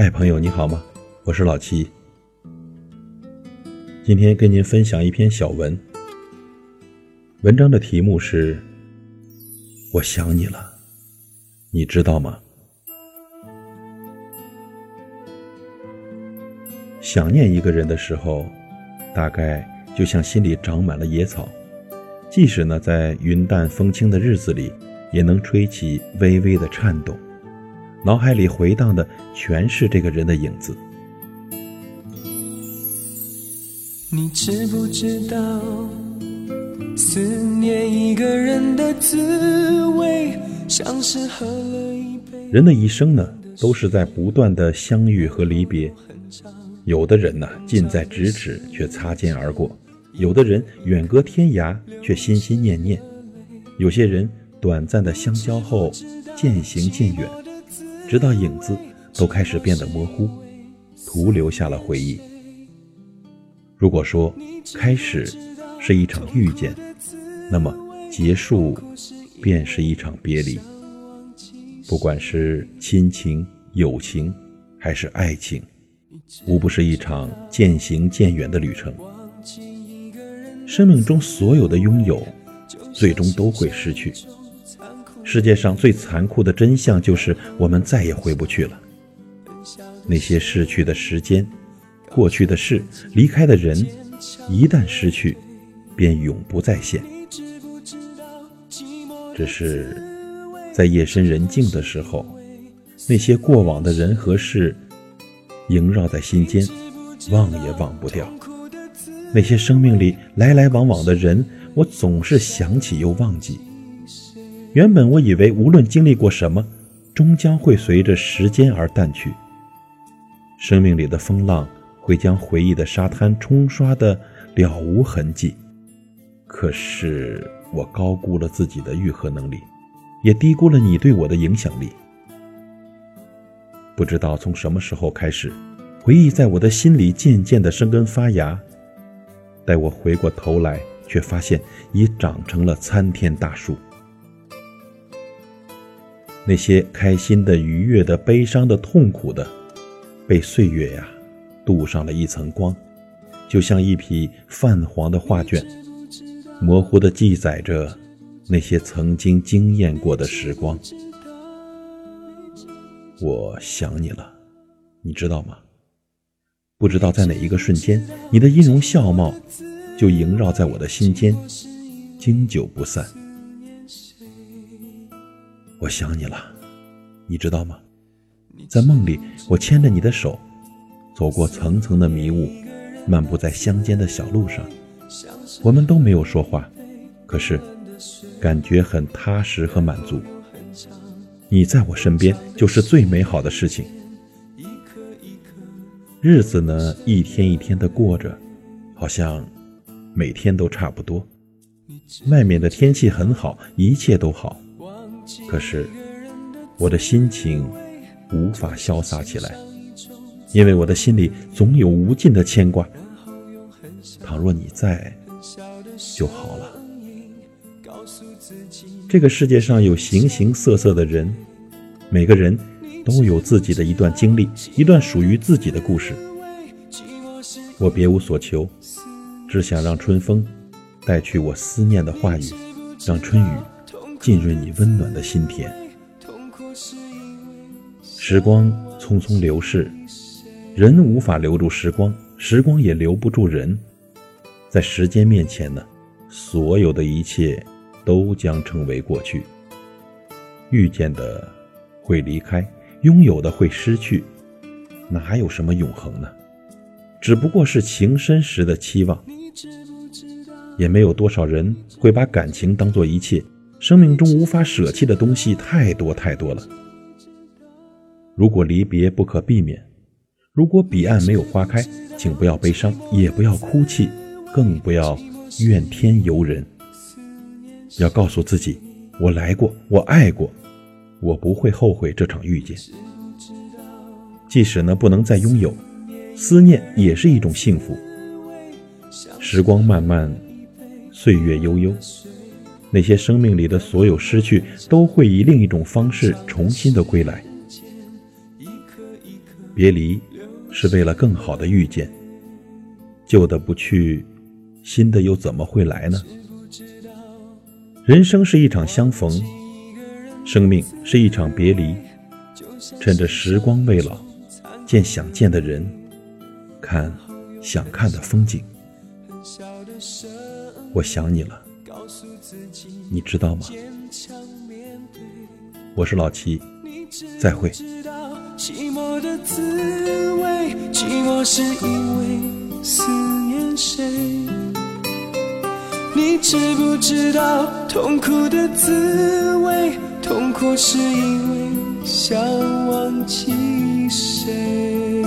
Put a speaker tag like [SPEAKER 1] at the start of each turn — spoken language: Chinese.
[SPEAKER 1] 嗨，朋友，你好吗？我是老七。今天跟您分享一篇小文，文章的题目是《我想你了》，你知道吗？想念一个人的时候，大概就像心里长满了野草，即使呢在云淡风轻的日子里，也能吹起微微的颤动。脑海里回荡的全是这个人的影子。你知不知道，思念一个人的滋味，像是喝了一杯。人的一生呢，都是在不断的相遇和离别。有的人呢，近在咫尺却擦肩而过；有的人远隔天涯却心心念念；有些人短暂的相交后渐行渐远。直到影子都开始变得模糊，徒留下了回忆。如果说开始是一场遇见，那么结束便是一场别离。不管是亲情、友情，还是爱情，无不是一场渐行渐远的旅程。生命中所有的拥有，最终都会失去。世界上最残酷的真相就是，我们再也回不去了。那些逝去的时间、过去的事、离开的人，一旦失去，便永不再现。只是在夜深人静的时候，那些过往的人和事，萦绕在心间，忘也忘不掉。那些生命里来来往往的人，我总是想起又忘记。原本我以为，无论经历过什么，终将会随着时间而淡去。生命里的风浪会将回忆的沙滩冲刷的了无痕迹。可是我高估了自己的愈合能力，也低估了你对我的影响力。不知道从什么时候开始，回忆在我的心里渐渐的生根发芽。待我回过头来，却发现已长成了参天大树。那些开心的、愉悦的、悲伤的、痛苦的，被岁月呀镀上了一层光，就像一匹泛黄的画卷，模糊地记载着那些曾经惊艳过的时光。我想你了，你知道吗？不知道在哪一个瞬间，你的音容笑貌就萦绕在我的心间，经久不散。我想你了，你知道吗？在梦里，我牵着你的手，走过层层的迷雾，漫步在乡间的小路上。我们都没有说话，可是感觉很踏实和满足。你在我身边，就是最美好的事情。日子呢，一天一天的过着，好像每天都差不多。外面的天气很好，一切都好。可是，我的心情无法潇洒起来，因为我的心里总有无尽的牵挂。倘若你在，就好了。这个世界上有形形色色的人，每个人都有自己的一段经历，一段属于自己的故事。我别无所求，只想让春风带去我思念的话语，让春雨。浸润你温暖的心田。时光匆匆流逝，人无法留住时光，时光也留不住人。在时间面前呢，所有的一切都将成为过去。遇见的会离开，拥有的会失去，哪有什么永恒呢？只不过是情深时的期望。也没有多少人会把感情当做一切。生命中无法舍弃的东西太多太多了。如果离别不可避免，如果彼岸没有花开，请不要悲伤，也不要哭泣，更不要怨天尤人。要告诉自己，我来过，我爱过，我不会后悔这场遇见。即使呢不能再拥有，思念也是一种幸福。时光漫漫，岁月悠悠。那些生命里的所有失去，都会以另一种方式重新的归来。别离是为了更好的遇见。旧的不去，新的又怎么会来呢？人生是一场相逢，生命是一场别离。趁着时光未老，见想见的人，看想看的风景。我想你了，你知道吗？我是老齐，再会。寂寞的滋味，寂寞是因为思念谁？你知不知道痛苦的滋味？痛苦是因为想忘记谁？